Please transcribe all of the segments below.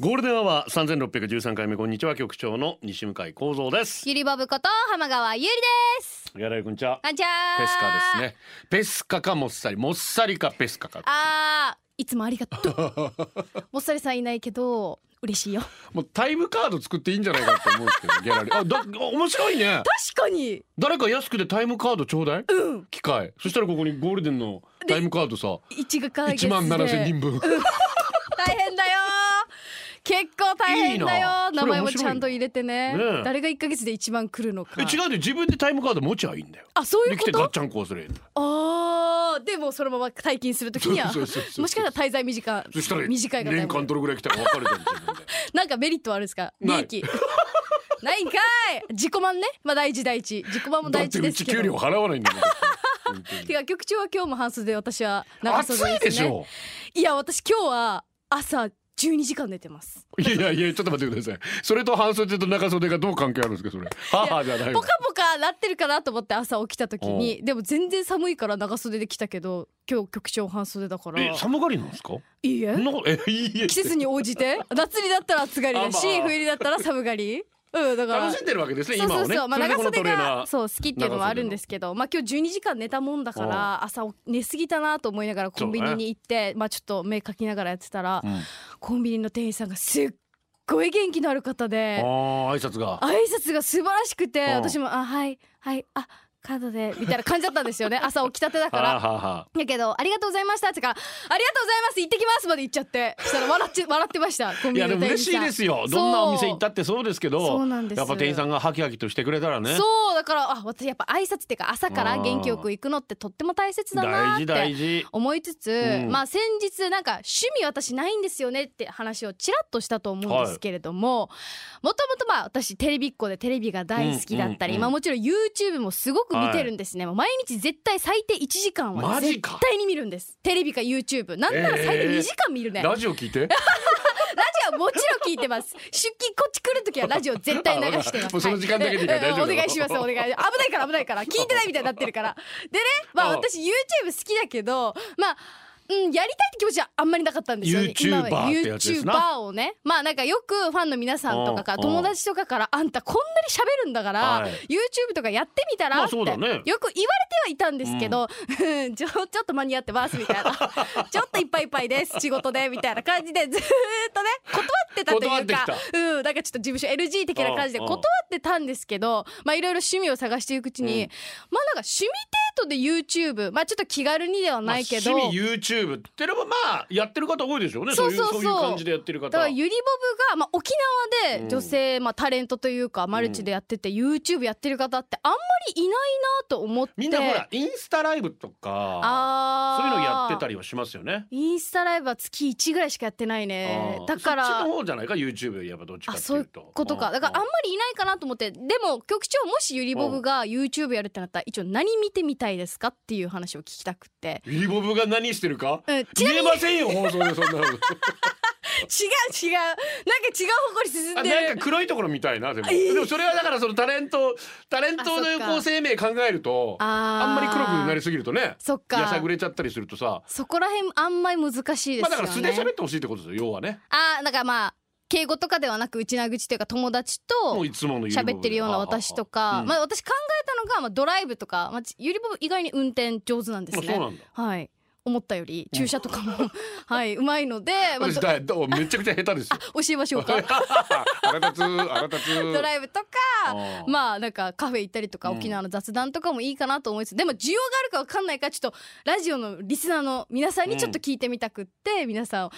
ゴールデンアワー三千六百十三回目こんにちは局長の西向井光三です。ゆりぼぶこと浜川ゆりです。やられこんにちは？こんにちは。ペスカです。ね。ペスカかもっさり、もっさりかペスカか。あー、いつもありがとう。もっさりさんいないけど嬉しいよ。もうタイムカード作っていいんじゃないかって思うんですけど、ギャラリー。あ、だ、面白いね。確かに。誰か安くでタイムカードちょうだい？うん。機械。そしたらここにゴールデンのタイムカードさ、一が解決一万七千人分。大変だよ。結構大変だよ。な名前もちゃんと入れてね。ねえ誰が一ヶ月で一番来るのか。え、違うで自分でタイムカード持ちゃいいんだよ。あ、そういでうこと？きてガッチャンコすればいいんだよあー、でもそのまま退勤するときには、もしかしたら滞在短い。そしたら短い方年間どれぐらい来たか分かるじゃん。なんかメリットはあるんですか？利益ないんかい自己満ね？まあ大事大事自己満も大事ですけどち給料払わないんだもん。てか局長は今日も半袖私は長暑袖ですねいでしょいや私今日は朝12時間寝てます。いやいやちょっと待ってください。それと半袖と長袖がどう関係あるんですか？それ。母じゃないポカポカなってるかなと思って朝起きた時にでも全然寒いから長袖で来たけど今日局長半袖だから。え寒がりなんですか？いいえ。季節に応じて？夏にだったら暑がりだしあまあ。冬にだったら寒がりうんだから。楽しんでるわけですねそうそうそう、まあ、長それでこのト袖レーナーがそう好きっていうのはあるんですけど。まあ今日12時間寝たもんだから朝寝すぎたなと思いながらコンビニに行って、まあちょっと目かきながらやってたら、うん。コンビニの店員さんがすっごい元気のある方であー挨拶が。挨拶が素晴らしくてうん。私も「あはいはいあカードで」みたいな感じだったんですよね。朝起きたてだから。だけど「ありがとうございました」ってから「ありがとうございます行ってきます」まで言っちゃって。そしたら笑っち笑ってました。コンいビニやでも嬉しいですよ。どんなお店行ったってそうですけどそう。なんですやっぱ店員さんがハキハキとしてくれたらね。そうだからあ私やっぱ挨拶っていうか朝から元気よく行くのってとっても大切だなって思いつつ、うん。まあ先日なんか趣味私ないんですよねって話をちらっとしたと思うんですけれどももともとまあ私テレビっ子でテレビが大好きだったり、うんうんうん。まあもちろん YouTube もすごく見てるんですね、もう毎日絶対最低1時間は絶対に見るんです。テレビか YouTube なんなら最低2時間見るね、ラジオ聞いて？ラジオはもちろん聞いてます。出勤こっち来る時は ラジオ絶対流してます。その時間だけでいいから大丈夫。はいお願いします。お願い危ないから危ないから。聞いてないみたいになってるから。でねまあ あ私 YouTube 好きだけどまあうん、やりたいって気持ちはあんまりなかったんですよね。YouTuber 今までってやつですな。YouTuber をね。まあなんかよくファンの皆さんとかからうん。友達とかからあんたこんなに喋るんだから、はい。YouTube とかやってみたらまあってよくそうだね言われてはいたんですけど、うん。ちょちょっと間に合ってますみたいな。ちょっといっぱいいっぱいです。仕事でみたいな感じでずーっとね断ってたというか断ってうん。なんかちょっと事務所 LG 的な感じでうん断ってたんですけどまあいろいろ趣味を探していくうちに、うん。まあなんか趣味程度で YouTube まあちょっと気軽にではないけど、まあ趣味 YouTube まあやってる方多いでしょうね。そうそうそう。そういうそういう感じでやってる方。だからゆりぼぶが、まあ、沖縄で女性、まあ、タレントというかマルチでやってて、YouTube やってる方ってあんまりいないなと思って。みんなほらインスタライブとかあー。そういうのやってたりはしますよね。インスタライブは月1ぐらいしかやってないね。だからそっちの方じゃないか YouTube やっぱどっちかってあそういういうとことかだからあんまりいないかなと思って。でも局長もしゆりぼぶが YouTube やるってなったら一応何見てみたいですかっていう話を聞きたくって。ゆりぼぶが何してるかうん見えませんよ放送でそんなの違う違う。なんか違う方向に進んあでる。なんか黒いところみたいなでも。えーでもそれはだからそのタレントタレントのこう生命考えるとあんまり黒くなりすぎるとねそっか。やさぐれちゃったりするとさ。そこら辺あんまり難しいですよね、まあだから素で喋ってほしいってことですよ要はね。あーだからまあ敬語とかではなく内な口というか友達と喋ってるような私とか、うん。まあ私考えたのが、まあ、ドライブとか、まあ、ゆりぼぶ意外に運転上手なんですね。あそうなんだ。はい思ったより駐車とかも、はいうまいので、まあ、めちゃくちゃ下手ですよ。教えましょうか。あらたつあらたつ。ドライブとかまあなんかカフェ行ったりとかうん。沖縄の雑談とかもいいかなと思いつつ、でも需要があるかわかんないからちょっとラジオのリスナーの皆さんにちょっと聞いてみたくって、皆さん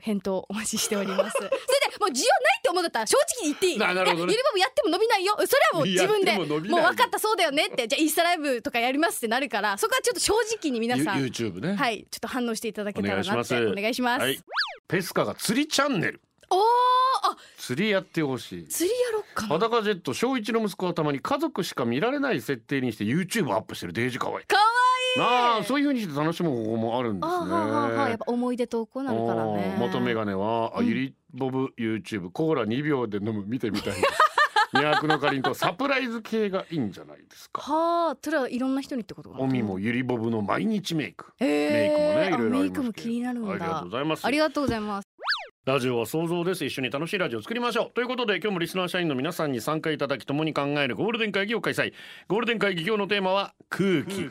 返答お待ちしております。それでもう需要ないって思うんだったら正直に言っていい。ななるほどね。いやゆりばぶやっても伸びないよ。それはもう自分でもう分かったそうだよねって。じゃあインスタライブとかやりますってなるからそこはちょっと正直に皆さんユ YouTube ね。はいちょっと反応していただけたらなってお願いします。お願いします。はい。ペスカが釣りチャンネル。おーあ釣りやってほしい。釣りやろっかな。裸ジェット小一の息子はたまに家族しか見られない設定にして YouTube アップしてる。デージ可愛いかわなあそういう風にして楽しむ方法もあるんですね。あはははやっぱ思い出投稿なるからね。元メガネは、あうん。ゆりボブ YouTube コーラ2秒で飲む見てみたいです。二役のかりんとサプライズ系がいいんじゃないですか。はあそれはいろんな人にってことかなおみもゆりボブの毎日メイク。えメイクもねいろいろありますけど。メイクも気になるんだ。ありがとうございます。ありがとうございますラジオは想像です。一緒に楽しいラジオを作りましょう。ということで今日もリスナー社員の皆さんに参加いただき共に考えるゴールデン会議を開催。ゴールデン会議今日のテーマは空気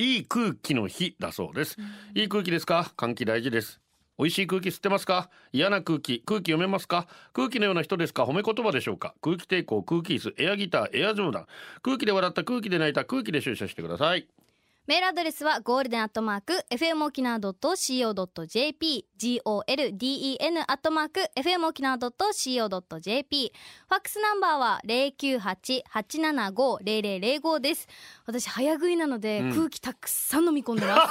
いい空気の日だそうです。いい空気ですか？換気大事です。美味しい空気吸ってますか？嫌な空気空気読めますか？空気のような人ですか？褒め言葉でしょうか？空気抵抗空気椅子エアギターエア冗談空気で笑った空気で泣いた空気で出社してください。メールアドレスはゴールデンアットマーク FM 沖縄 .co.jp golden アットマーク FM 沖縄 .co.jp ファックスナンバーは098-875-0005です私早食いなので、うん。空気たくさん飲み込んでま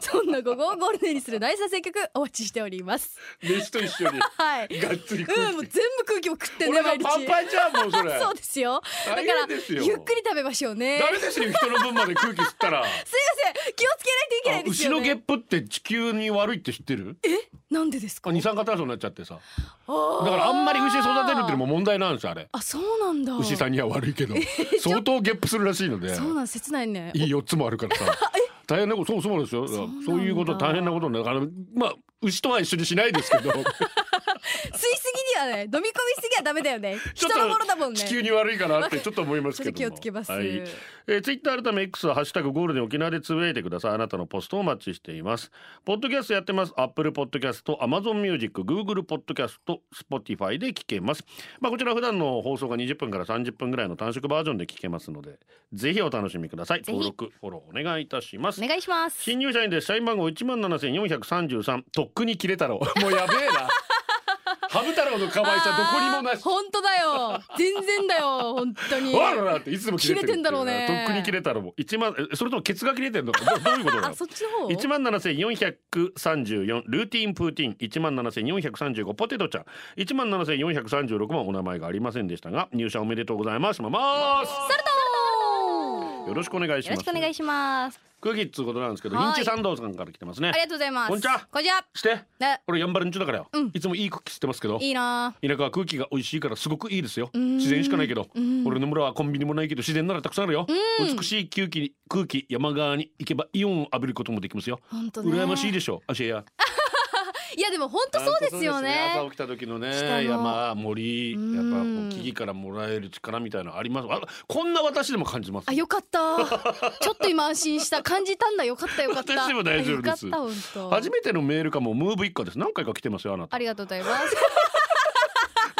す。そんな午後をゴールデンにする大作戦曲お待ちしております。飯と一緒に。はい。がっつりうんもう全部空気を食ってね毎日。パンパンじゃんもうそれ。そうですよ。だ大からゆっくり食べましょうね。ダメですよ人の分まで空気吸ったら。すいません。気をつけないといけないです牛よね。のゲップって地球に悪いって知ってる？なんでですか？二酸化炭素になっちゃってさ。だからあんまり牛育てるっていうのも問題なんですよあれあそうなんだ。牛さんには悪いけど。相当ゲップするらしいので。そうなん切ないね。いい4つもあるからさ。大変なことそうそうですよ。そういうこと大変なことだからまあ牛とは一緒にしないですけど。吸 ね飲み込みすぎはダメだよね。ちょっ人のものだもんね。と地球に悪いかなってちょっと思いますけど気をつけます。はい。えー、ツイッター改め X はハッシュタグゴールデン沖縄でつぶやいてください。あなたのポストをお待ちしています。ポッドキャストやってます。アップルポッドキャスト Amazon Music Google ポッドキャスト Spotify で聞けます。まあこちら普段の放送が20分から30分ぐらいの短縮バージョンで聞けますのでぜひお楽しみください。登録フォローお願いいたします。お願いします。新入社員です。社員番号一万七千四百三十三。とっくに切れ太郎もうやべえなハム太郎の可愛さどこにもなし。本当だよ。全然だよ本当に。わららっていつでも切れてるんだろうね。とっくに切れ太郎も。一万えそれともケツが切れてんの？どどういうことだあそっちの方？一万七千四百三十四。ルーティンプーティン。一万七千四百三十五。ポテトちゃん。一万七千四百三十六番お名前がありませんでしたが入社おめでとうございます。まますサルトよろしくお願いします。よろしくお願いします空気っつうことなんですけどはい。ヒンチ三道さんから来てますね。ありがとうございます。こんにちは。こんにちは。して。ね。俺やんばるんちゅだからよ、うん。いつもいい空気吸ってますけど。いいな。田舎は空気が美味しいからすごくいいですよ。ん。自然しかないけど。うん。俺の村はコンビニもないけど自然ならたくさんあるよ。うん。美しい空気空気山側に行けばイオンを浴びることもできますよ。本当ね。羨ましいでしょアシェやいやでも本当そうですよね。朝起きた時のね山森やっぱうんこう木々からもらえる力みたいなのあります。あこんな私でも感じます？あよかった。ちょっと今安心した。感じたんだ。よかったよかった。私でも大丈夫です。初めてのメールかも。ムーブ一家です。何回か来てますよあなた。ありがとうございます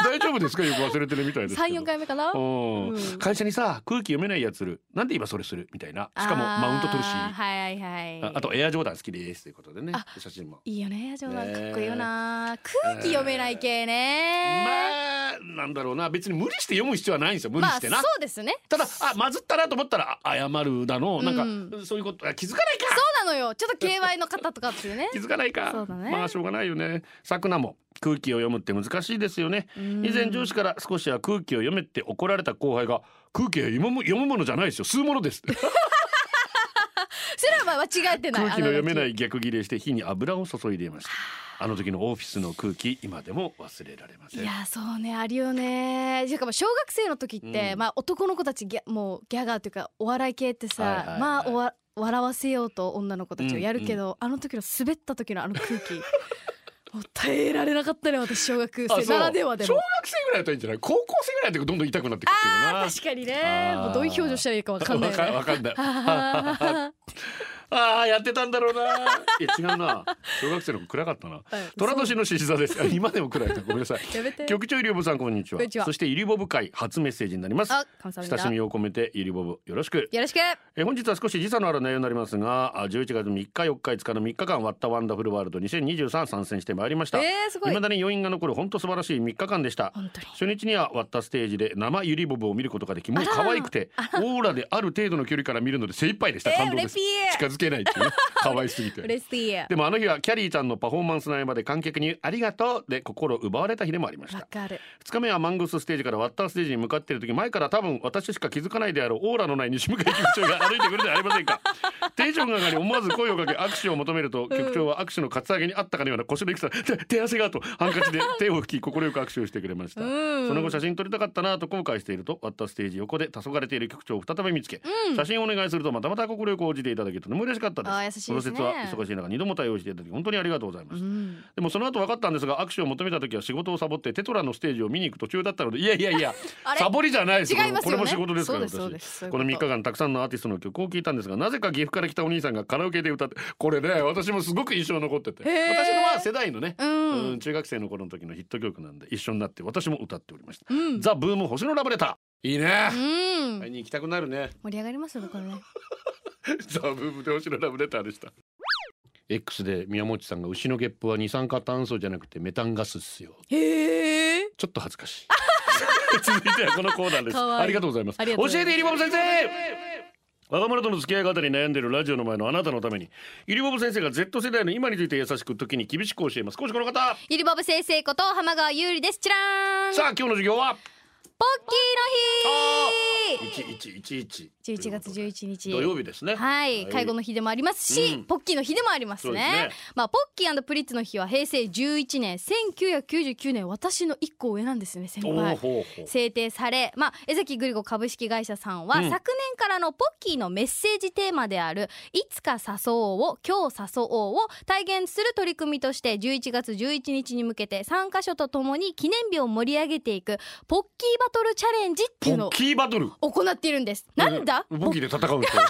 大丈夫ですか？よく忘れてるみたいですけど。三四回目かな？うん。うん。会社にさ空気読めないやついる。なんで今それするみたいな。しかもマウント取るし。あーはいはいはい。ああとエアジョーダン好きですということでね。あ写真も。いいよね冗談ねかっこいいよな。空気読めない系ね。まあなんだろうな。別に無理して読む必要はないんですよ。無理まあしてな、そうですね。ただあまずったなと思ったらあ謝るだのなんか、うそういうことあ気づかないか。そうなのよ。ちょっと KY の方とかっていうね。気づかないか。そうだね。まあしょうがないよね。さくなも空気を読むって難しいですよね。以前上司から少しは空気を読めって怒られた後輩が空気は読む読むものじゃないですよ。吸うものです それはまあ間違ってない。空気の読めないあ逆ギレして火に油を注いでいました。あの時のオフィスの空気今でも忘れられません。いやそうねあるよね。しかも小学生の時って、うん。まあ男の子たちギャもうギャガーというかお笑い系ってさ、はいはいはい。まあおわ笑わせようと女の子たちをやるけど、あの時の滑った時のあの空気。もう耐えられなかったね私小学生ならではで小も学生ぐらいだったらいいんじゃない？高校生ぐらいだとどんどん痛くなってくるけどな確かにね。もうどういう表情したらいいかわかんないよね。わ かわかんない ああやってたんだろうな。いや違うな。小学生の暗かったな。虎年の獅子座です。今でも暗いな。ごめんなさい。局長ゆりぼさんこんにちは。そしてゆりぼぶ会初メッセージになります。親しみを込めてゆりぼぶよろしく。よろしく。え本日は少し時差のある内容になりますが、あ十一月三日四日五日の3日間割ったワンダフルワールド二千二十三参戦してまいりました。えー、すごい。未だに余韻が残る本当素晴らしい三日間でした。初日には割ったステージで生ゆりぼぶを見ることができ、もう可愛くてオーラである程度の距離から見るので精一杯でした。感動です。近づづけないっていう。ね可愛すぎて。嬉しい。でもあの日はキャリーちゃんのパフォーマンスの合間で観客にありがとうで心奪われた日でもありました。わかる。2日目はマングスステージからワッターステージに向かっている時前から多分私しか気づかないであろうオーラのない西向井局長が歩いてくるではありませんかテンションが上がり思わず声をかけ握手を求めると局長は握手のカツアゲにあったかのような腰のいくさ手手汗がとハンカチで手を拭き快く握手をしてくれました。うん。その後写真撮りたかったなと後悔しているとワッターステージ横で黄昏れている局長を再び見つけ、写真をお願いするとまたまた快く応じていただけと。ても嬉しかったです。あー優しいですね。この説は忙しい中二度も対応していただき本当にありがとうございました、うん。でもその後分かったんですが握手を求めた時は仕事をサボってテトラのステージを見に行く途中だったのでいやいやいや サボりじゃないです違いますよ。ねこれも仕事ですから。私この3日間たくさんのアーティストの曲を聴いたんですがなぜか岐阜から来たお兄さんがカラオケで歌ってこれね私もすごく印象に残ってて。私のは世代のね、うん。うん中学生の頃の時のヒット曲なんで一緒になって私も歌っておりました、うん。ザ・ブーム星のラブレター。いいね、うん。会いに行きたくなるね。盛り上がりますこれね ザ・ブームで星のラブレターでした。X で宮本さんが牛のゲップは二酸化炭素じゃなくてメタンガスっすよ。へえちょっと恥ずかしい。続いてはこのコーナーです。ありがとうございます。教えてイリボブ先生。若者との付き合い方に悩んでいるラジオの前のあなたのために。イリボブ先生が Z 世代の今について優しく時に厳しく教えます。講師この方。ゆりぼぶ先生こと浜川優里です。ちらーんさあ今日の授業は？ポッキーの日。1111 11月11日。土曜日ですね。はい、介護の日でもありますし、うん。ポッキーの日でもありますね。ね。まあポッキープリッツの日は平成11年1999年私の一個上なんですよね先輩。ほうほう。制定され、まあ、江崎グリコ株式会社さんは、うん。昨年からのポッキーのメッセージテーマである「いつか誘おう」を「今日誘おう」を体現する取り組みとして11月11日に向けて参加者とともに記念日を盛り上げていくポッキーバトルチャレンジっていうのをポッキーバトル。行っているんです。なんだ？ボキで戦うんですよ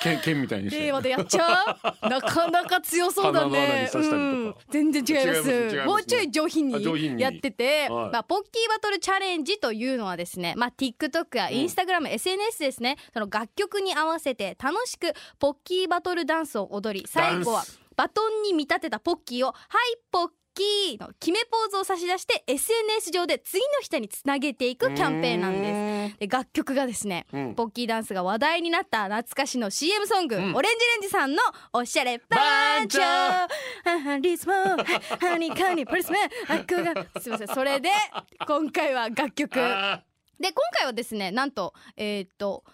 剣剣みたいにして。令和でやっちゃう？なかなか強そうだね。うん。全然違います。ねもうちょい上品にに。やってて、はい。まあ、ポッキーバトルチャレンジというのはですね、まあ、TikTok や Instagram、SNS ですね。その楽曲に合わせて楽しくポッキーバトルダンスを踊り最後はバトンに見立てたポッキーを「はいポッキー」の決めポーズを差し出して SNS 上で次の人につなげていくキャンペーンなんです。で楽曲がですね、うん。ポッキーダンスが話題になった懐かしの CM ソング、ん。オレンジレンジさんのおしゃれバン。チョーリズムハニカニプリスメがすいません。それで今回は楽曲。であ今回はですねなんとえーっと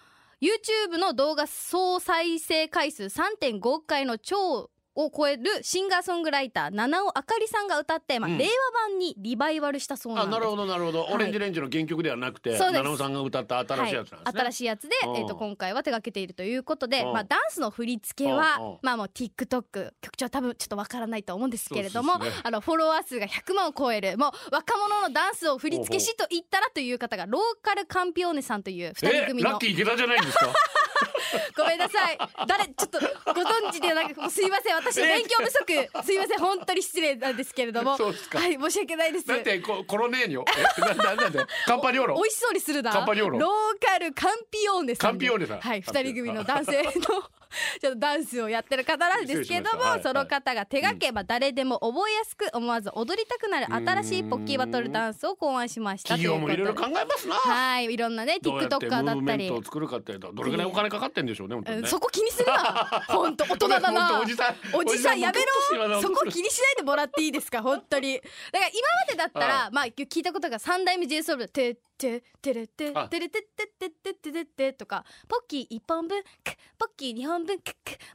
YouTube の動画総再生回数3.5億回の超を超えるシンガーソングライター七尾あかりさんが歌って、まあうん。令和版にリバイバルしたそうなんです。あなるほどなるほど、はい。オレンジレンジの原曲ではなくて七尾さんが歌った新しいやつなんですね、はい、新しいやつで、うん。えー、と今回は手掛けているということで、うん。まあ、ダンスの振り付けは、まあ、もう TikTok 曲調は多分ちょっとわからないと思うんですけれども、ね。あのフォロワー数が100万を超えるもう若者のダンスを振り付け師と言ったらという方がローカルカンピオーネさんという2人え組のラッキー池田じゃないんですか？ごめんなさい。誰ちょっとご存知でなくすいません。私勉強不足。すいません。本当に失礼なんですけれども。そうですか。はい申し訳ないです。だってこコロネーニョ？えなななんでカンパニョーロ？美味しそうにするな。カンパニョーロ？ローカルカンピオーネさん。でカンピオーネさん。はい二人組の男性の ちょっとダンスをやってる方なんですけども、その方が手掛けば誰でも覚えやすく思わず踊りたくなる新しいポッキーバトルダンスを考案しましたとい企業もいろいろ考えますな。はい。いろんなねどうやってム TikToker だーブメったりントを作るかってどれぐらいお金かかってんでしょうねね。うんそこ気にするな。本当大人だ本な当おじさんおじさんやめろ。そこ気にしないでもらっていいですか？本当に。だから今までだったらまあ聞いたことが三代目 JSOUL てててれてあ。てれてててててててとかポッキー一本分クポッキー二本分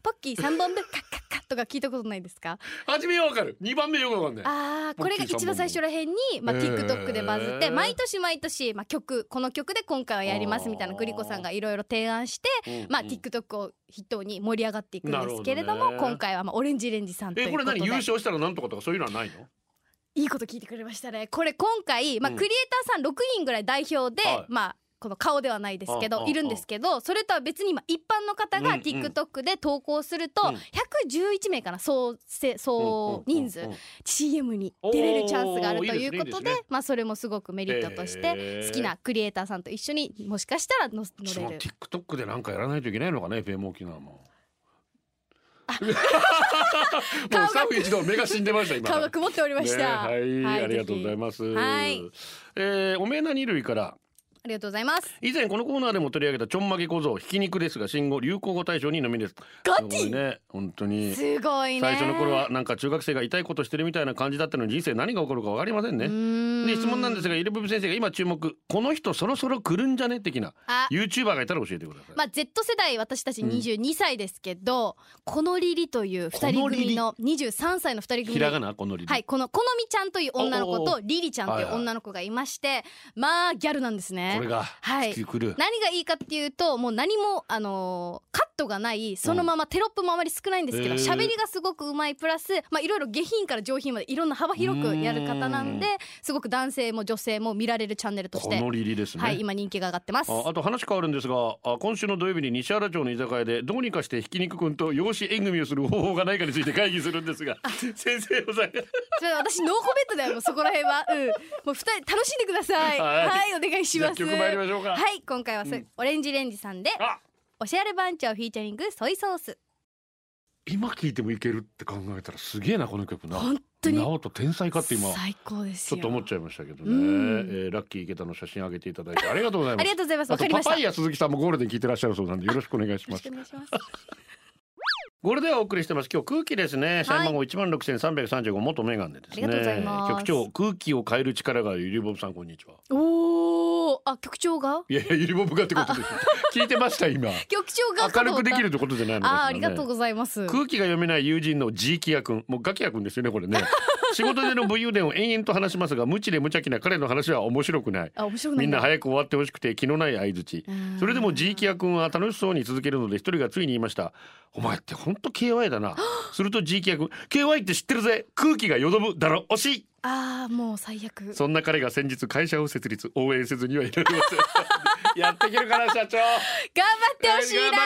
ポッキー三本分カッカッカッとか聞いたことないですか？初めはわかる。二番目よくわかんない。あーこれが一番最初らへんに、まあ、TikTok でバズって毎年毎年、まあ、曲この曲で今回はやりますみたいなグリコさんがいろいろ提案してうんまあ、うん TikTok を筆頭に盛り上がっていくんですけれども今回はまあオレンジレンジさんというえことで。これ何優勝したらなんとかとかそういうのはないの？いいこと聞いてくれましたね。これ今回、まあ、うん。クリエイターさん6人ぐらい代表で、はい。まあこの顔ではないですけどいるんですけどそれとは別に今一般の方がうんうん。TikTok で投稿するとうん111名かな総せ総人数 CM に出れるチャンスがあるということおーいいですねいいでですね。まあそれもすごくメリットとしへてー。好きなクリエイターさんと一緒にもしかしたら乗私も乗れる。TikTok でなんかやらないといけないのかね FM 沖縄も もうスタッフ一同目が死んでました今。顔が曇っておりました、ねはい、ありがとうございすます。はい。えーおめえな二類からありがとうございます。以前このコーナーでも取り上げたちょんまげ小僧ひき肉ですが新語流行語大賞にノミネート。ガティすごいね。本当に。すごいね。最初の頃はなんか中学生が痛いことしてるみたいな感じだったのに人生何が起こるか分かりませんね。で質問なんですがイレブブ先生が今注目この人そろそろ来るんじゃね？的な。あ。YouTuber がいたら教えてください、まあ Z 世代私たち22歳ですけど、このリリという二人組の23歳の二人組。ひらがな？このリリ。はいこのこのみちゃんという女の子とリリちゃんという女の子がいましてまあギャルなんですねこれがはい。何がいいかっていうともう何もあのーカットがないそのままテロップもあまり少ないんですけどへー。喋、りがすごくうまいプラスまあいろいろ下品から上品までいろんな幅広くやる方なんですごく男性も女性も見られるチャンネルとしてこのリリですね、はい今人気が上がってます。ああと話変わるんですがあ今週の土曜日に西原町の居酒屋でどうにかしてひき肉くんと養子縁組をする方法がないかについて会議するんですが先生おさ私ノーコメントだよそこら辺は。うん。もう二人楽しんでください。ははいい、お願いします曲参りましょうか。はい今回はそ、うん。オレンジレンジさんであ。おしゃれ番長フィーチャリングソイソース。今聴いてもいけるって考えたらすげえなこの曲な。本当に。直人天才かって今最高ですよ。ちょっと思っちゃいましたけどね、うん。えーラッキー池田の写真上げていただいてありがとうございます。ありがとうございます。あとわかりましたパパイヤ鈴木さんもゴールデン聞いてらっしゃるそうなんでよろしくお願いしよろますしくお願いしますゴールデンお送りしてます。今日空気ですね。社員番号一万六千三百三十五。元メガネですね。局長空気を変える力がゆりぼぶさんこんにちは。おおあ局長が？いやいやゆりぼぶがってことです 聞いてました今。局長が？明るくできるってことじゃないのあーありがとうございます。空気が読めない友人のジーキヤ君。もうガキヤ君ですよねこれね。仕事での武勇伝を延々と話しますが無知で無茶気な彼の話は面白くない。あ面白くない。みんな早早く終わってほしくて気のない相槌うん。それでもジーキヤ君は楽しそうに続けるので一人がついに言いました。お前ってほんと KY だな。するとジーキヤ君 KY って知ってるぜ。空気がよどむだろ惜しい。ああもう最悪。そんな彼が先日会社を設立。応援せずにはいられませんやっていけるかな社長。頑張ってほしいな。頑張っ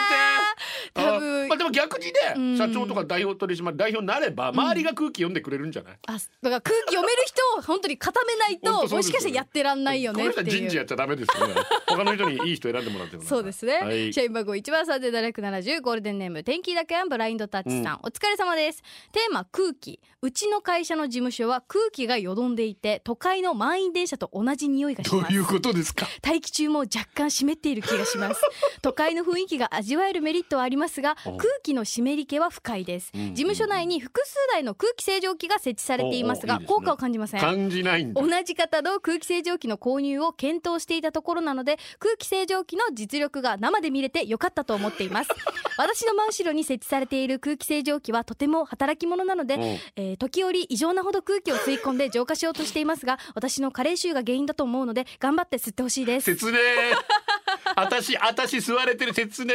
て。多分あまあでも逆にうん。ね社長とか代表取締役代表になれば周りが空気読んでくれるんじゃない、あだから空気読める人を本当に固めないともしかしたらやってらんないよねっていう。人事やっちゃダメですよね。他の人にいい人選んでもらってそうですね、はい。社員番号一番三千七百七十ゴールデンネーム天気だけはブラインドタッチさん、お疲れ様です。テーマ空気。うちの会社の事務所は空気がよどんでいて都会の満員電車と同じ匂いがします。どういうことですか？待機中も若干湿っている気がします。都会の雰囲気が味わえるメリットはありますがお空気の湿り気は不快です、うん事務所内に複数台の空気清浄機が設置されていますが効果を感じません。感じない同じ方の空気清浄機の購入を検討していたところなので空気清浄機の実力が生で見れてよかったと思っています。私の真後ろに設置されている空気清浄機はとても働き者なので、う。んえー時折異常なほど空気を吸い込んで浄化しようとしていますが私の加齢臭が原因だと思うので頑張って吸ってほしいです。説明あたしあたし吸われてる説明。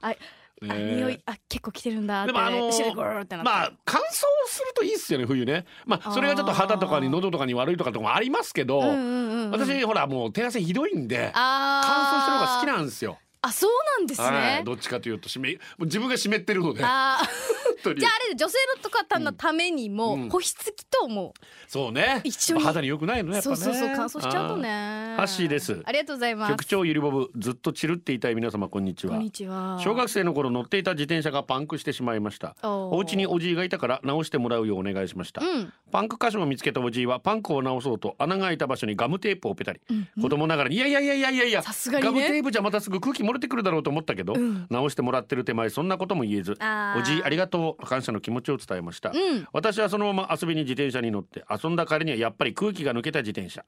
ああね。え匂いあ結構来てるんだ。でもあのーまあ乾燥するといいっすよね冬ね。まあそれがちょっと肌とかに喉とかに悪いとかとかもありますけど、うんうんうんうん。私ほらもう手汗ひどいんで乾燥してる方が好きなんですよ。あそうなんですはねい、どっちかというと湿自分が湿ってるので 当にーじゃああれ女性の方のためにもうん。保湿器とも。そうね。一緒に。肌に良くないのねやっぱね。そうそうそう乾燥しちゃうとね。ハッシーです。ありがとうございます。局長ゆりぼぶずっとチルっていたい皆様こんにちは。こんにちは。小学生の頃乗っていた自転車がパンクしてしまいました。お家におじいがいたから直してもらうようお願いしました、うん。パンク箇所を見つけたおじいはパンクを直そうと穴が開いた場所にガムテープをペタリ、うん。子供ながらにいやいやいやいやいや。いやさすがにね。ガムテープじゃまたすぐ空気漏れてくるだろうと思ったけど、うん。直してもらってる手前そんなことも言えず。おじいありがとう感謝の気持ちを伝えました、うん。私はそのまま遊びに自転車に乗って遊んだ彼にはやっぱり空気が抜けた自転車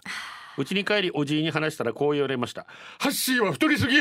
うちに帰りおじいに話したらこう言われましたハッシーは太りすぎ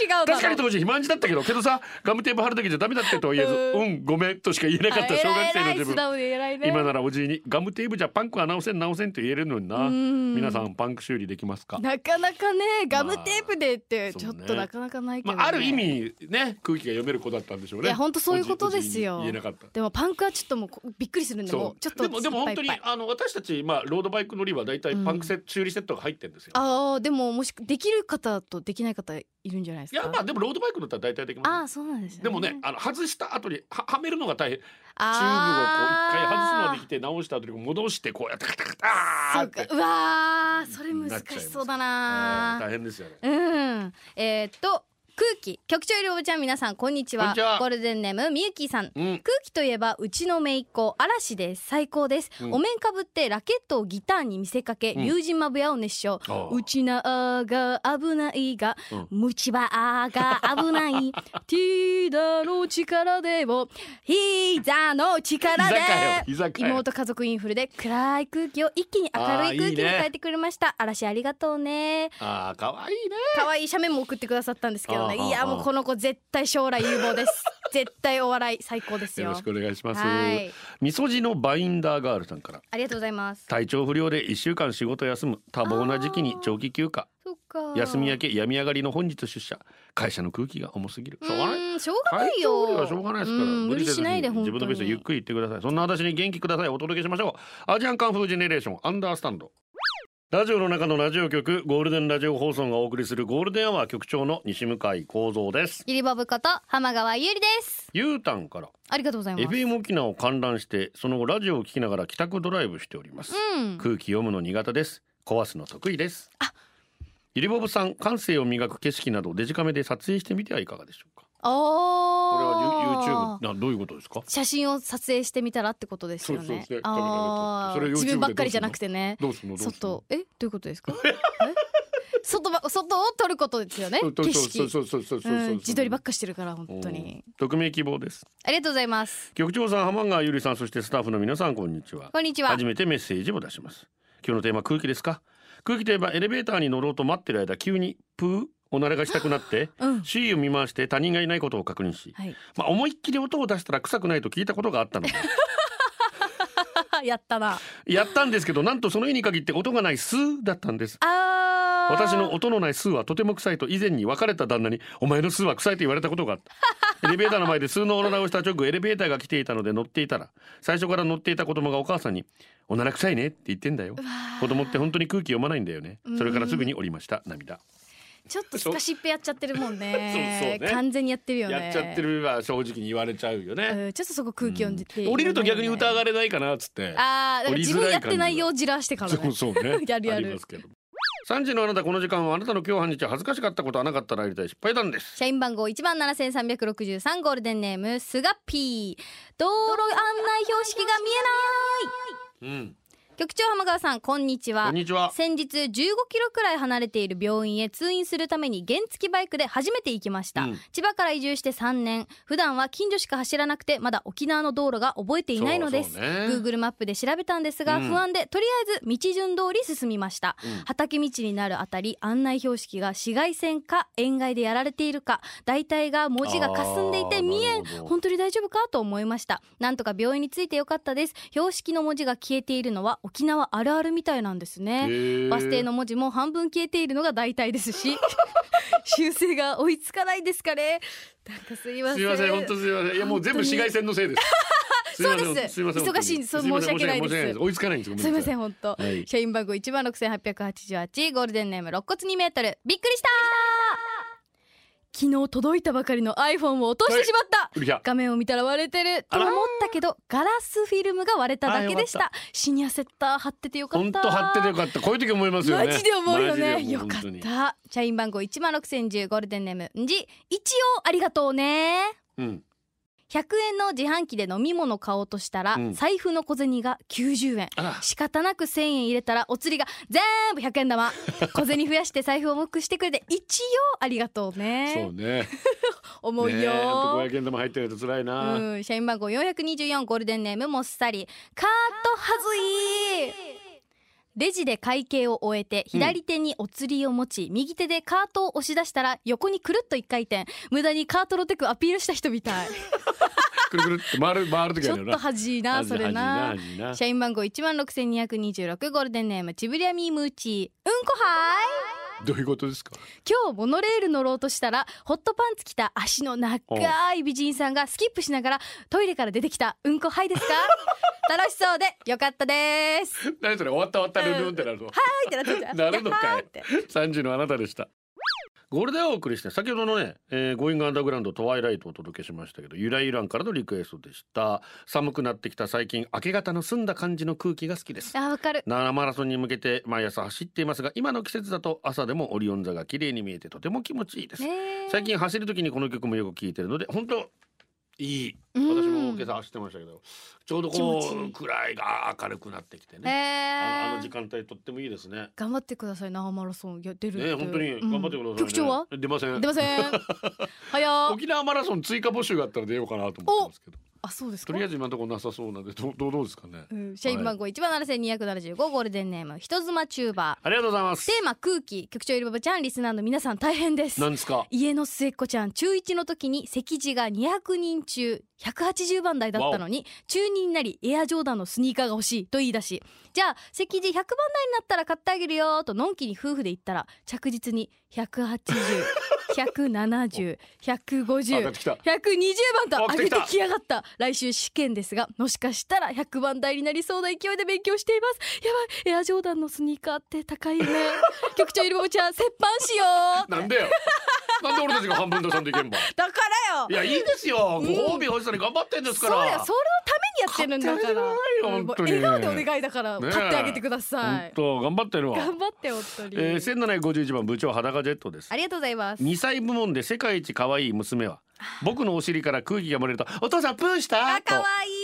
違う確かに当時肥満児だったけどけどさガムテープ貼るだけじゃダメだってとは言えずううんごめんとしか言えなかった。小学生の自分。今ならおじいにガムテープじゃパンクは直せん直せんと言えるのにな。うん。皆さんパンク修理できますか？なかなかねガムテープでってまあちょっとなかなかないけど、ね。まあ、ある意味ね空気が読める子だったんでしょうね。いや本当そういうことですよ。言えなかった。でもパンクはちょっともうこびっくりするんでもちょっとでもでも本当にあの私たちまあロードバイク乗りはだいたいパンクセ修理セットが入ってるんですよ。あーでももしできる方とできない方いるんじゃないですか？いやまあでもロードバイクだったら大体できますよ。あーそうなんですね。でもねあの外した後にははめるのが大変。チューブをこう一回外すのができて直した後に戻してこうやってカタカターって。そうわーそれ難しそうだえー。な大変ですよね。うん。えーっと空気。局長いるおばちゃん皆さんこんにちは。ゴールデンネームみゆきさん。うん。空気といえばうちの姪っ子嵐です。最高です、うん。お面かぶってラケットをギターに見せかけ、うん。友人マブヤを熱唱。ああ。うちなあが危ないが、うん。ムチバアが危ない。ティーダの力でも膝の力で。妹家族インフルで暗い空気を一気に明るい空気に変えてくれました。嵐ありがとうね。ああ可愛いね。可愛い。写メも送ってくださったんですけどねああいやもうこの子絶対将来有望です。絶対お笑い最高ですよ。よろしくお願いします。はい。みそじのバインダーガールさんから。ありがとうございます。体調不良で一週間仕事休む多忙な時期に長期休暇。休み明け病み上がりの本日出社。会社の空気が重すぎる。しょうがない。うんしょうがないよ。はしょうがないですから。うん無理しないで自分のペースでゆっくり言ってください。そんな私に元気ください。お届けしましょう。 ASIAN KUNG-FU GENERATION Understand ラジオの中のラジオ局ゴールデンラジオ放送がお送りするゴールデンアワー局長の西向井光三です。ゆりぼぶこと浜川ゆりです。ゆうたんからありがとうございます。FM 沖縄を観覧してその後ラジオを聞きながら帰宅ドライブしております、うん。空気読むの苦手です。壊すの得意です。あ。ゆりぼぶさん感性を磨く景色などデジカメで撮影してみてはいかがでしょうか？あこれはー YouTube などういうことですか？写真を撮影してみたらってことですよね。そうそうそうあ自分ばっかりじゃなくてね。どうすんの？外え？どういうことですか？え？外ば外を撮ることですよね？景色。そうそうそうそううん自撮りばっかしてるから本当に。うん匿名希望です。ありがとうございます。局長さん浜川ゆりさんそしてスタッフの皆さんこんにちは。こんにちは。初めてメッセージを出します。今日のテーマ空気ですか？空気といえばエレベーターに乗ろうと待ってる間急にプーおならがしたくなって うん。周囲を見回して他人がいないことを確認し、はい。まあ、思いっきり音を出したら臭くないと聞いたことがあったので。やったな。やったんですけどなんとその日に限って音がないスーだったんです。私の音のないスーはとても臭いと以前に別れた旦那に「お前のスーは臭い」と言われたことがあった。エレベーターの前でスーのおならをした直後エレベーターが来ていたので乗っていたら最初から乗っていた子供がお母さんに「おなら臭いね」って言ってんだよ。子供って本当に空気読まないんだよね。それからすぐに降りました涙ちょっとスカシップやっちゃってるもんね。ね。完全にやってるよね。やっちゃってるは正直に言われちゃうよね、うんちょっとそこ空気読んでて、降りると逆に疑うわれないかなっつって。あーだから降り自分やってないようじらしてからね。そうそうね。やるやる。ありますけど3時のあなたこの時間はあなたの今日半日恥ずかしかったことはなかったらやりたい失敗談です。社員番号1万7363ゴールデンネームスガッピー。道路案内標識が見えない。うん局長浜川さんこんにちは。こんにちは。先日15キロくらい離れている病院へ通院するために原付バイクで初めて行きました、うん。千葉から移住して3年。普段は近所しか走らなくてまだ沖縄の道路が覚えていないのです。ね。Google マップで調べたんですが、うん。不安でとりあえず道順通り進みました、うん。畑道になるあたり案内標識が市街線か塩害でやられているか大体が文字が霞んでいて見えん。本当に大丈夫かと思いました。なんとか病院についてよかったです。標識の文字が消えているのは沖縄あるあるみたいなんですね。バス停の文字も半分消えているのが大体ですし。修正が追いつかないですかね。なんかすいません。すいません。本当すいません。いやもう全部紫外線のせいです。そうです。すいません。忙しいんです。申し訳ないです。追いつかないんですすいません本当、はい。社員番号1万6888ゴールデンネーム肋骨2メートル。びっくりした昨日届いたばかりの iPhone を落としてしまった、画面を見たら割れてると思ったけどガラスフィルムが割れただけでした。シニアセッター貼っててよかった。本当貼っててよかった。こういう時思いますよね。マジで思うよね。よかった。社員番号1万6010ゴールデンネームんじ。一応ありがとうね。うん100円の自販機で飲み物買おうとしたら、うん。財布の小銭が90円仕方なく1000円入れたらお釣りが全部100円玉。小銭増やして財布を重くしてくれて一応ありがとうそうね。ね 重いねえほんとよ、500円玉入ってると辛いな。うん、社員番号424ゴールデンネームもっさり。カートはずいレジで会計を終えて左手にお釣りを持ち、右手でカートを押し出したら横にくるっと一回転。無駄にカートのテクアピールした人みたい。くるくるって回る回る時ちょっとあるよな恥いなそれな。社員番号1万6226ゴールデンネームチブリアミームーチー。うんこはいどういうことですか？今日モノレール乗ろうとしたらホットパンツ着た足の長い美人さんがスキップしながらトイレから出てきたうんこはいですか？楽しそうでよかったです。はい何それ？終わった終わったルンルンってなるの？ってなってたなるのかい。三時のあなたでしたゴールデンをお送りして先ほどのね、えー、ゴーイングアンダーグラウンドトワイライトをお届けしましたけどゆらゆらんからのリクエストでした。寒くなってきた最近明け方の澄んだ感じの空気が好きです。あわかる。奈良マラソンに向けて毎朝走っていますが今の季節だと朝でもオリオン座が綺麗に見えてとても気持ちいいです、最近走る時にこの曲もよく聴いてるので本当いい。うん私も今朝走ってましたけどちょうどこう暗いが明るくなってきてへねあのあの時え間帯とってもいいですね。頑張ってください那覇マラソン。や出るって。ね本当に頑張ってください、ね。局長は？出ません。出ません。早っ。沖縄マラソン追加募集があったら出ようかなと思ってますけどあそうですか？とりあえず今のところなさそうなんでどうどうですかね？うん。社員番号一番七千二百七十五ゴールデンネーム人妻チューバありがとうございます。ーテーマ空気局長いるばばちゃんリスナーの皆さん大変です。何ですか？家の末っ子ちゃん中1の時に席次が200人中180番台だったのに中2になりエアジョーダンのスニーカーが欲しいと言い出しじゃあ席次100番台になったら買ってあげるよとのんきに夫婦で言ったら着実に180170 150上がってきた。120番と上げてきやがった。来週試験ですがもしかしたら100番台になりそうな勢いで勉強しています。やばいエアジョーダンのスニーカーって高いよね。局長いるばばちゃん折半しよう。なんでよなんで俺たちが半分出さんといけんば だからよ。いやいいですよ。ご褒美欲しさに頑張ってんですから。そうやそれのためにやってるんだから。本当に。笑顔でお願いだから買ってあげてくださ本い、当頑張ってるわ。頑張って本当に、えー、1751番部長裸ジェットです。ありがとうございます。2歳部門で世界一可愛い娘は僕のお尻から空気が漏れると「お父さんプーした?」と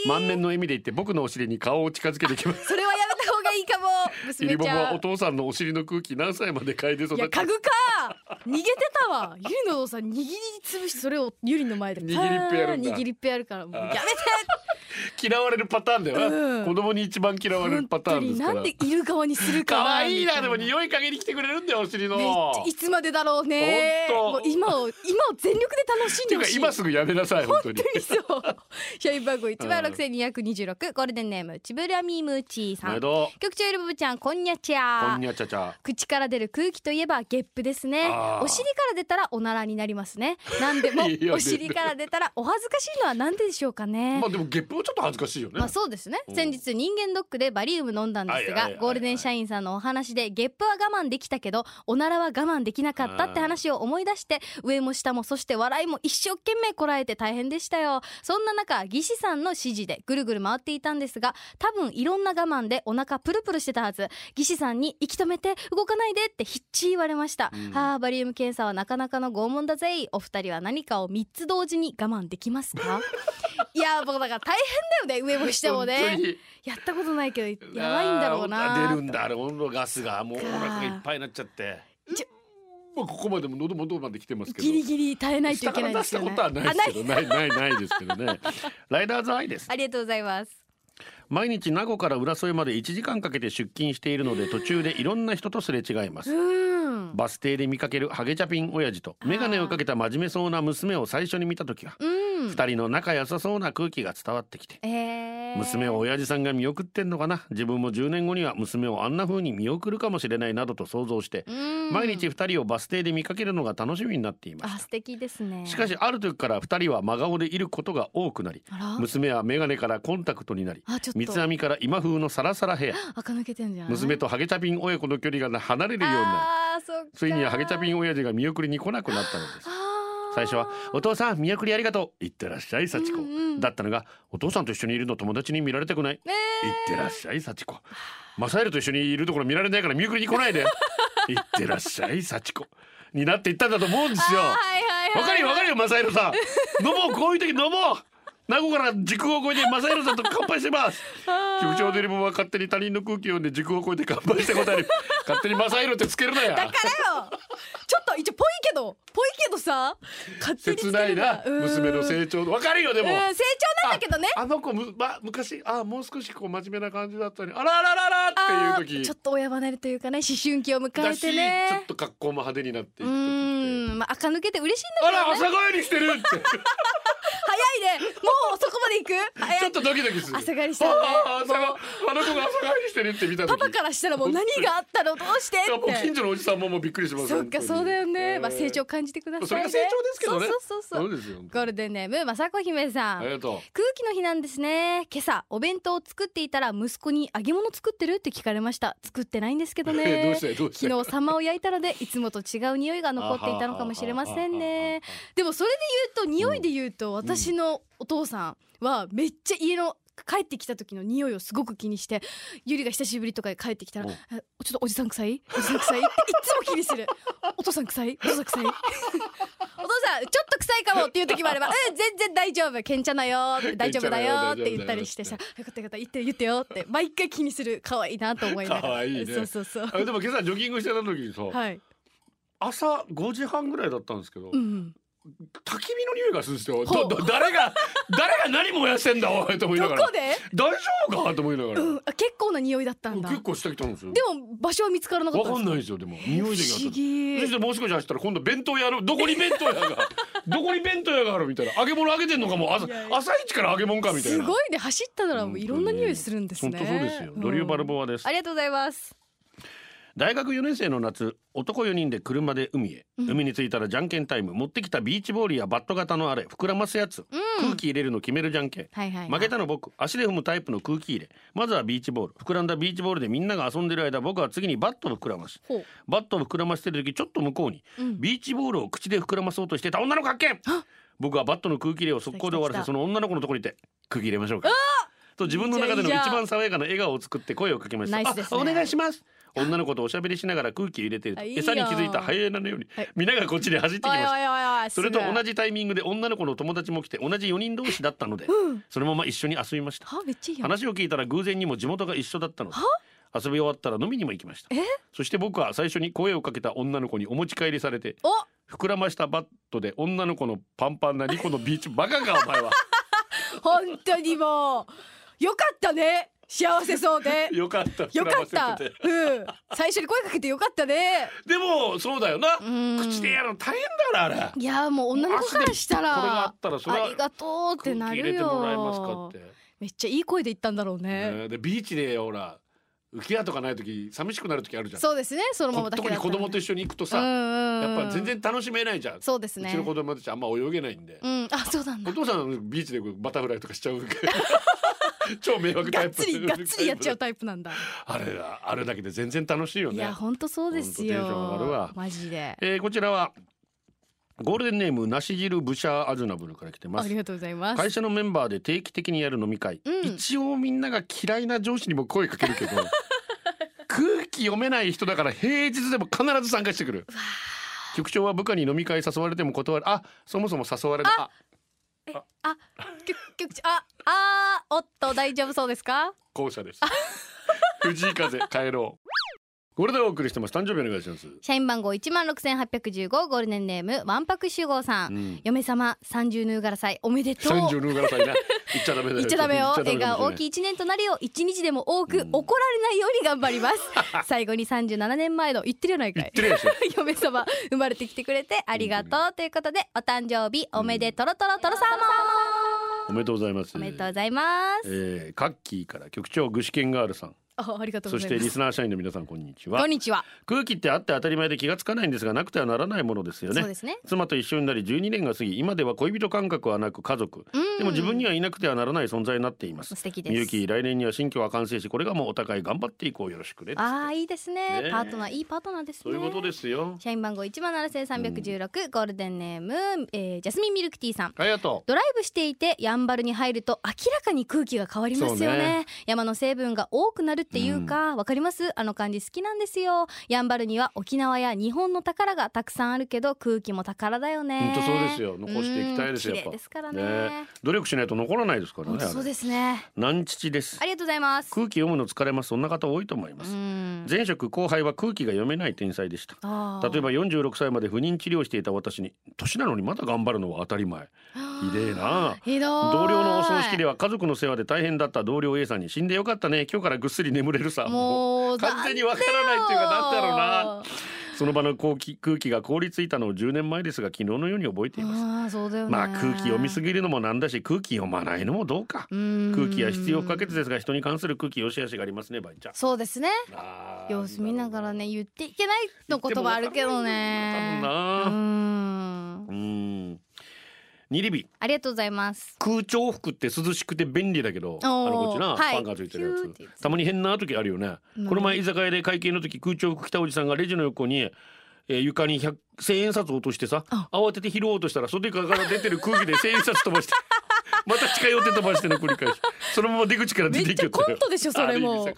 満面の笑みで言って僕のお尻に顔を近づけてきますそれはやめいいかも娘ちゃん。はお父さんのお尻の空気何歳まで嗅いで育っていや家具か。逃げてたわ。ゆりのお父さん握りつぶしてそれをゆりの前で握りっぺやるんだ。握りっぺやるから。もうやめて。嫌われるパターンだよな、うん。子供に一番嫌われるパターンですからなんでいる側にするかな可愛いなでも匂い嗅ぎに来てくれるんだよお尻の。いつまでだろうね。もう今を今を全力で楽しんでほしい。今すぐやめなさい本当に。そう。社員番号一万六千二百二十六ゴールデンネームちぶらみむちーさん局長いるぶぶちゃんこんにゃちこゃんにゃちゃちゃ。口から出る空気といえばゲップですね。あー。お尻から出たらおならになりますね。なんでも いいよね。お尻から出たらお恥ずかしいのはなんででしょうかね。まあでもゲップもちょっと恥ずかしいよね、まあそうですね。うん。先日人間ドックでバリウム飲んだんですはいはいはいはい。がゴールデン社員さんのお話でゲップは我慢できたけどおならは我慢できなかったって話を思い出して上も下もそして笑いも一生懸命こらえて大変でしたよ。そんな中技師さんの指示でぐるぐる回っていたんですが多分いろんな我慢でお腹プルプルしてたはず。技師さんに息止めて動かないでってひっち言われました、うん。はあバリウム検査はなかなかの拷問だぜ。お二人は何かを3つ同時に我慢できますか？いや僕だから大変だよね上も下も本当ねに。やったことないけどやばいんだろうな。出るんだあれ温度ガスがもう。お腹がいっぱいになっちゃって。まあここまでも喉元まで来てますけど。ギリギリ耐えないといけない。ですよね出したことはないですけどない。ないないですけどね。ライダーズアイです。ありがとうございます毎日名護から浦添まで1時間かけて出勤しているので途中でいろんな人とすれ違います。うん。バス停で見かけるハゲチャピン親父と眼鏡をかけた真面目そうな娘を最初に見た時はうん。二人の仲良さそうな空気が伝わってきて。えー、娘を親父さんが見送ってんのかな？自分も10年後には娘をあんな風に見送るかもしれないなどと想像してうん。毎日二人をバス停で見かけるのが楽しみになっていましあ素敵ですね。たしかしある時から二人は真顔でいることが多くなり娘は眼鏡からコンタクトになり三つ編みから今風のサラサラヘア。垢抜けてんじゃない娘とハゲチャピン親子の距離が離れるようになりついにはハゲチャピン親父が見送りに来なくなったのです最初は「お父さん見送りありがとう。いってらっしゃい幸子」うんうんだったのが「お父さんと一緒にいるの友達に見られたくない」ねいってらっしゃい幸子」「マサエルと一緒にいるところ見られないから見送りに来ないで」「いってらっしゃい幸子」になっていったんだと思うんですよ。わかるよわかるよマサエルさん。飲もうこういう時飲もう。名護から時空を超えてマサエルさんと乾杯してます。局長デリボは勝手に他人の空気を読んで時空を超えて乾杯したことある。勝手にマサエルってつけるなや。だからよちょっと一応ぽいけどぽいけどさ勝手に切ないるなな娘の成長わかるよでも。うん成長なんだけどね。ああの子む、ま、昔あもう少しこう真面目な感じだったのにあらあらららってあいう時ーちょっと親離れというかね思春期を迎えてね。ちょっと格好も派手になっていうく時って。んまあ垢抜けて嬉しいんだあけどね。ら朝帰りしてるって。早いね。もうそこまでで行くちょっとドキドキする。朝帰りしたらね。あー朝があの子が朝帰りしてるって見た時パパからしたらもう何があったの？どうしてって。近所のおじさんももうびっくりします。そっかそうだよね、まあ成長長感じてくださいね。それが成長ですけどね。そうそうそうそう。そうですよ。ゴールデンネームまさこ姫さん。ありがと空気の日なんですね。今朝お弁当を作っていたら息子に揚げ物作ってるって聞かれました。作ってないんですけどうどうねしてどうして？昨日サンマを焼いたのでいつもと違う匂いが残っていたのかもしれませんね。でもそれで言うと匂いで言うと私のお父さんはめっちゃ家の帰ってきた時の匂いをすごく気にしてゆりが久しぶりとかで帰ってきたらちょっとおじさん臭い？おじさん臭い？っていつも気にする。お父さん臭い？お父さん臭い？お父さんちょっと臭いかもっていう時もあれば うん全然大丈夫けんちゃなよ 大丈夫だよって言ったりしてさよかったよかった言って言ってよって毎回気にする。可愛いなと思いながら。可愛いね。そうそうそう。あでも今朝ジョギングしてた時にさ、はい。朝5時半ぐらいだったんですけど、うんうん焚き火の匂いがするんですよ。どど誰が誰が何燃やしてんだおいと思いながら。どこで？大丈夫か？と思いながら、うん。あ結構な匂いだったんだ。結構してきたんですよ。でも場所は見つからなかったわかんないいですよでも。匂いで不思議。そしてもう少し走ったら今度弁当屋のどこに弁当屋が どこに弁当屋があるみたいな。揚げ物揚げてんのかも。朝朝一から揚げ物かみたいな。すごいね走ったならもういろんな匂いするんですね。本当そうですよ。ドリューバルボアです。ありがとうございます大学4年生の夏男4人で車で海へ、海に着いたらじゃんけんタイム。持ってきたビーチボールやバット型のあれ膨らますやつ、空気入れるの決めるじゃんけ。ん、はいはい。負けたの僕。足で踏むタイプの空気入れ。まずはビーチボール。膨らんだビーチボールでみんなが遊んでる間僕は次にバットを膨らます。ほう。バットを膨らませてる時ちょっと向こうに、うん。ビーチボールを口で膨らまそうとしてた女の子発見僕はバットの空気入れを速攻で終わらせその女の子のところにいて空気入れましょうか。と自分の中での一番爽やかな笑顔を作って声をかけました。ナイスですね。あお願いします女の子とおしゃべりしながら空気入れてる餌に気づいたハイエナのように、はい。皆がこっちに走ってきましたそれと同じじタイミングで女の子の友達も来て同じ4人同士だったので、そのまま一緒に遊びました。話を聞いたら偶然にも地元が一緒だったので遊び終わったら飲みにも行きました。え？そして僕は最初に声をかけた女の子にお持ち帰りされてお？膨らましたバットで女の子のパンパンなリコのビーチバカかお前は。本当にもう。よかったね幸せそうで。よかった。よかった。うん。最初に声かけてよかったね。でもそうだよな。うん。口でやるの大変だからあれ。いやもう女の子からしたらこれがあったらそれはありがとうってなるれてもらえますかよって、めっちゃいい声で言ったんだろうね。ねでビーチでほら浮き輪とかない時寂しくなる時あるじゃん。そうですね。そのままだけ特にだったら。子供と一緒に行くとさ、やっぱ全然楽しめないじゃん、そうですね。うちの子供たちあんま泳げないんで、うん。あそうなんだ。お父さんビーチでバタフライとかしちゃう 超迷惑タイプ。がっつりがっつりやっちゃうタイプなんだ。あれだ。あれだけで全然楽しいよね。いや本当そうですよ。わ。マジで。えーこちらはゴールデンネームなし汁ブシャーアズナブルから来てます。ありがとうございます。会社のメンバーで定期的にやる飲み会、うん。一応みんなが嫌いな上司にも声かけるけど 空気読めない人だから平日でも必ず参加してくる。局長は部下に飲み会誘われても断る。あそもそも誘われるああ局局長ああーおっと大丈夫そうですか？校舎です。藤井風帰ろう。これでお送りしてます。誕生日お願いします。社員番号一万六千八百十五ゴールデンネームわんぱく集合さん、うん。嫁様三十ヌーガラ祭おめでとう。三十ヌーガラ祭ね。言っちゃダメだよ。言っちゃダメよ。言っちゃ絵が大い。きい一年となるよう一日でも多く怒られないように頑張ります。最後に三十七年前の言ってるよないかい言ってるでしょ。嫁様生まれてきてくれてありがとうということでお誕生日おめでとろとろとろさおめでとうございます。おめでとうございます。えー、カッキーから局長具志堅ガールさんあありがとうそしてリスナー社員の皆さんこんにちは。こんにちは。空気ってあって当たり前で気がつかないんですがなくてはならないものですよね。そうですね。妻と一緒になり12年が過ぎ今では恋人感覚はなく家族。うん。でも自分にはいなくてはならない存在になっています。素敵です。みゆき来年には新居は完成しこれがもうお互い頑張っていこうよろしくね。ああいいですね。ねパートナーいいパートナーですね。そういうことですよ。社員番号一万七千三百十六ゴールデンネーム、えージャスミンミルクティーさん。ありがとドライブしていてやんばるに入ると明らかに空気が変わりますよね。ね。山の成分が多くなるっていうかわ、かります？あの感じ好きなんですよ。やんばるには沖縄や日本の宝がたくさんあるけど空気も宝だよね。本当そうですよ。残していきたいですよですからね。ね。努力しないと残らないですからねそうですね。南父です。ありがとうございます。空気読むの疲れます。そんな方多いと思いまうすん。前職後輩は空気が読めない天才でした。例えば46歳まで不妊治療していた私に年なのにまだ頑張るのは当たり前。ひでえな。同僚のお葬式では家族の世話で大変だった同僚 A さんに死んでよかったね。今日からぐっすり眠れるさもう。完全にわからないっていうかなんだろうな。その場の空気空気が凍りついたのを10年前ですが昨日のように覚えています。ああそうだよね。まあ空気読みすぎるのもなんだし空気読まないのもどうか。空気は必要不可欠ですが人に関する空気良し悪しがありますねバイちゃん。そうですね。様子見ながらね言っていけないの言葉あるけどね。うんニリビ。ありがとうございます。空調服って涼しくて便利だけどあのこっちな、はい。ファンがついてるやつ。つた。まに変な時あるよね、うん。この前居酒屋で会計の時空調服着たおじさんがレジの横に、えー床に100 1000円札落としてさあ。慌てて拾おうとしたら袖から出てる空気で1000円札飛ばして また近寄って飛ばしての繰り返し。そのまま出口からめ出てっちゃったよ。ントでしょそれも。本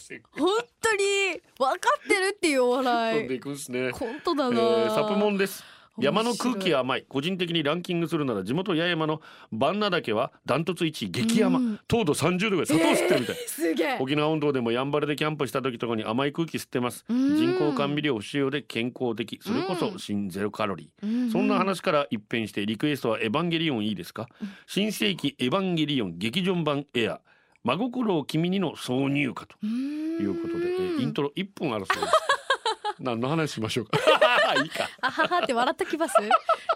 当に。分かってるっていうお飛ん笑い でいくんすね。コントだえな、ーサプモンです山の空気は甘い。個人的にランキングするなら地元八重山の万名岳はダントツ1位激甘、うん。糖度30度ぐらい。砂糖吸ってるみたい、すげえ。沖縄本島でもやんばるでキャンプした時とかに甘い空気吸ってます。うん。人工甘味料不使用で健康的。それこそ新ゼロカロリー、うん。そんな話から一変してリクエストはエヴァンゲリオンいいですか、新世紀エヴァンゲリオン劇場版エア。真心を君にの挿入歌ということで、えーイントロ1分あるそうです何の話しましょうか。いいか。あははって笑っときます？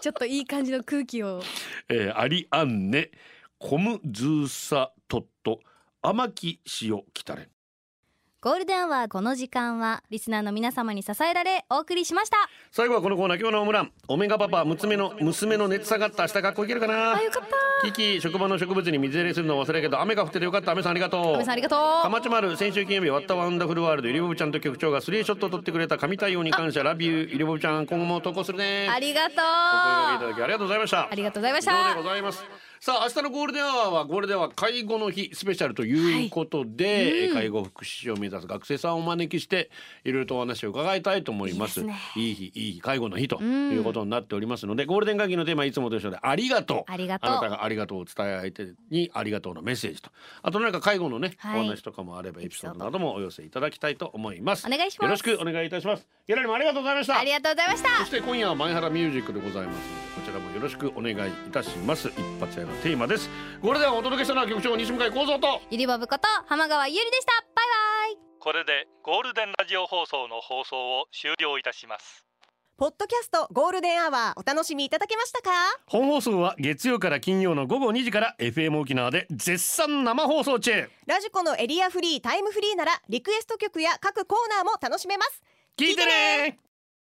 ちょっといい感じの空気を。えー、アリアンネ Komm, süsser Tod。甘き死よ来たれゴールデンアワーこの時間はリスナーの皆様に支えられお送りしました。最後はこのコーナー今日のオムラン。オメガパパ娘の娘の熱下がった明日学校行けるかな。あよかった。キキ職場の植物に水入れするの忘れたけど雨が降っててよかった。雨さんありがとう。阿部さんありがとう。かまちまる先週金曜日 What a Wonderful World ゆりぼぶちゃんと局長がスリーショットを取ってくれた神対応に感謝 love you ゆりぼぶちゃん今後も投稿す。るねありがとう。お声掛けいただきありがとうございました。ありがとうございまし以上でたございますさあ明日のゴールデンアワーはゴールデンアワー介護の日スペシャルということで、介護福祉士を目指す学生さんをお招きしていろいろとお話を伺いたいと思います。いいね。いい日いい日介護の日ということになっておりますので、ゴールデン会議のテーマはいつもと一緒でありがとう。ありがとう。なたがありがとうを伝え相手にありがとうのメッセージと。あとなんか介護のね、はい。お話とかもあればエピソードなどもお寄せいただきたいと思います。お願いします。よろしくお願いいたします。ギャラリーもありがとうございました。ありがとうございました。そして今夜は前原ミュージックでございます。のでこちらもよろしくお願いいたします。一発屋のテーマです。これではお届けしたのは局長西向井光三と。ゆりぼぶこと浜川ゆりでした。バイバイ。これでゴールデンラジオ放送の放送を終了いたします。ポッドキャストゴールデンアワーお楽しみいただけましたか？本放送は月曜から金曜の午後2時から FM 沖縄で絶賛生放送中。ラジコのエリアフリータイムフリーならリクエスト曲や各コーナーも楽しめます。聞いてね